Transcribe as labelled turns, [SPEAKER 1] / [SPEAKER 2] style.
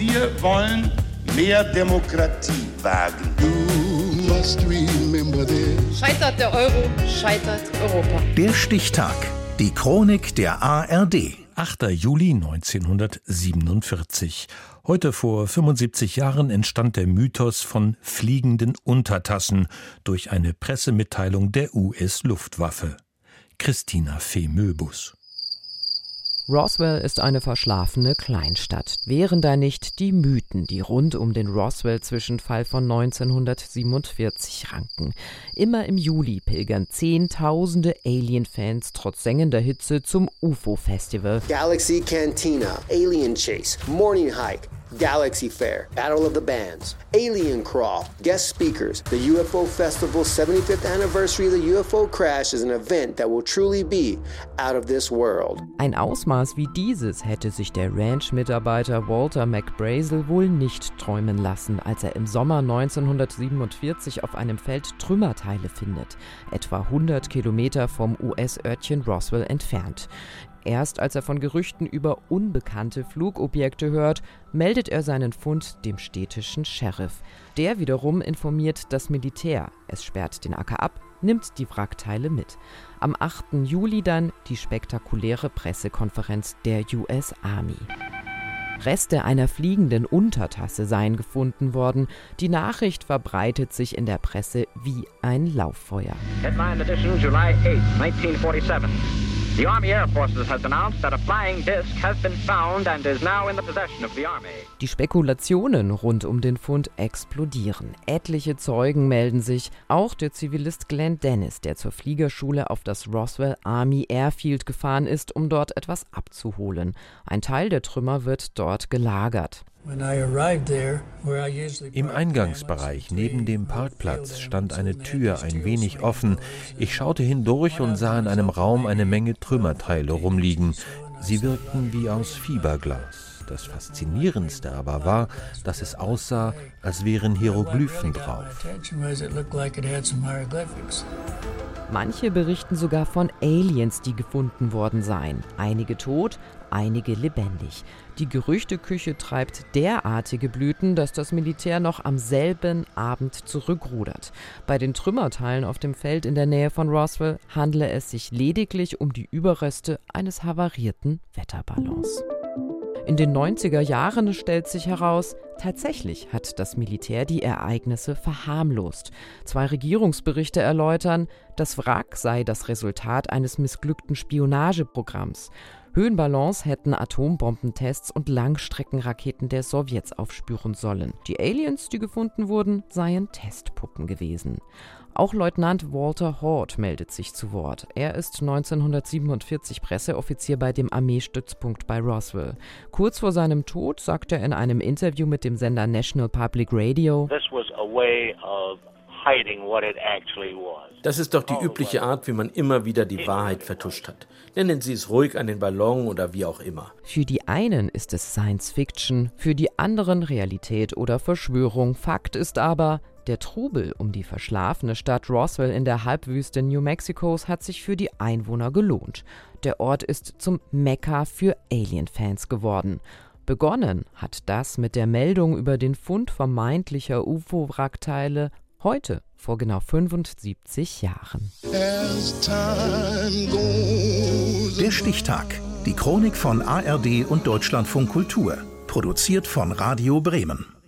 [SPEAKER 1] Wir wollen mehr Demokratie wagen.
[SPEAKER 2] Scheitert der Euro, scheitert Europa.
[SPEAKER 3] Der Stichtag. Die Chronik der ARD.
[SPEAKER 4] 8. Juli 1947. Heute vor 75 Jahren entstand der Mythos von fliegenden Untertassen durch eine Pressemitteilung der US-Luftwaffe. Christina Fee Möbus.
[SPEAKER 5] Roswell ist eine verschlafene Kleinstadt. Wären da nicht die Mythen, die rund um den Roswell-Zwischenfall von 1947 ranken. Immer im Juli pilgern Zehntausende Alien-Fans trotz sengender Hitze zum UFO-Festival.
[SPEAKER 6] Galaxy Cantina, Alien Chase, Morning Hike. Galaxy Fair, Battle of the Bands, Alien Crawl, guest speakers. The UFO Festival's 75th anniversary of the UFO crash is an event that will truly be out of this world.
[SPEAKER 5] Ein Ausmaß wie dieses hätte sich der Ranch-Mitarbeiter Walter McBrazel wohl nicht träumen lassen, als er im Sommer 1947 auf einem Feld Trümmerteile findet, etwa 100 Kilometer vom US-Örtchen Roswell entfernt. Erst als er von Gerüchten über unbekannte Flugobjekte hört, meldet er seinen Fund dem städtischen Sheriff. Der wiederum informiert das Militär. Es sperrt den Acker ab, nimmt die Wrackteile mit. Am 8. Juli dann die spektakuläre Pressekonferenz der US Army. Reste einer fliegenden Untertasse seien gefunden worden. Die Nachricht verbreitet sich in der Presse wie ein Lauffeuer. Headline edition July 8, 1947. The Army Air Forces has announced that a flying disc has been found and is now in the possession of the Army. Die Spekulationen rund um den Fund explodieren. Etliche Zeugen melden sich, auch der Zivilist Glenn Dennis, der zur Fliegerschule auf das Roswell Army Airfield gefahren ist, um dort etwas abzuholen. Ein Teil der Trümmer wird dort gelagert.
[SPEAKER 4] Im Eingangsbereich neben dem Parkplatz stand eine Tür ein wenig offen. Ich schaute hindurch und sah in einem Raum eine Menge Trümmerteile rumliegen. Sie wirkten wie aus Fiberglas. Das Faszinierendste aber war, dass es aussah, als wären Hieroglyphen drauf.
[SPEAKER 5] Manche berichten sogar von Aliens, die gefunden worden seien. Einige tot, einige lebendig. Die Gerüchteküche treibt derartige Blüten, dass das Militär noch am selben Abend zurückrudert. Bei den Trümmerteilen auf dem Feld in der Nähe von Roswell handle es sich lediglich um die Überreste eines havarierten Wetterballons. In den 90er Jahren stellt sich heraus, tatsächlich hat das Militär die Ereignisse verharmlost. Zwei Regierungsberichte erläutern, das Wrack sei das Resultat eines missglückten Spionageprogramms. Höhenballons hätten Atombombentests und Langstreckenraketen der Sowjets aufspüren sollen. Die Aliens, die gefunden wurden, seien Testpuppen gewesen. Auch Leutnant Walter Hort meldet sich zu Wort. Er ist 1947 Presseoffizier bei dem Armeestützpunkt bei Roswell. Kurz vor seinem Tod sagt er in einem Interview mit dem Sender National Public Radio,
[SPEAKER 7] das ist doch die übliche Art, wie man immer wieder die Wahrheit vertuscht hat. Nennen Sie es ruhig einen Ballon oder wie auch immer.
[SPEAKER 5] Für die einen ist es Science Fiction, für die anderen Realität oder Verschwörung. Fakt ist aber, der Trubel um die verschlafene Stadt Roswell in der Halbwüste New Mexicos hat sich für die Einwohner gelohnt. Der Ort ist zum Mekka für Alien-Fans geworden. Begonnen hat das mit der Meldung über den Fund vermeintlicher UFO-Wrackteile Heute, vor genau 75 Jahren.
[SPEAKER 3] Der Stichtag. Die Chronik von ARD und Deutschlandfunk Kultur. Produziert von Radio Bremen.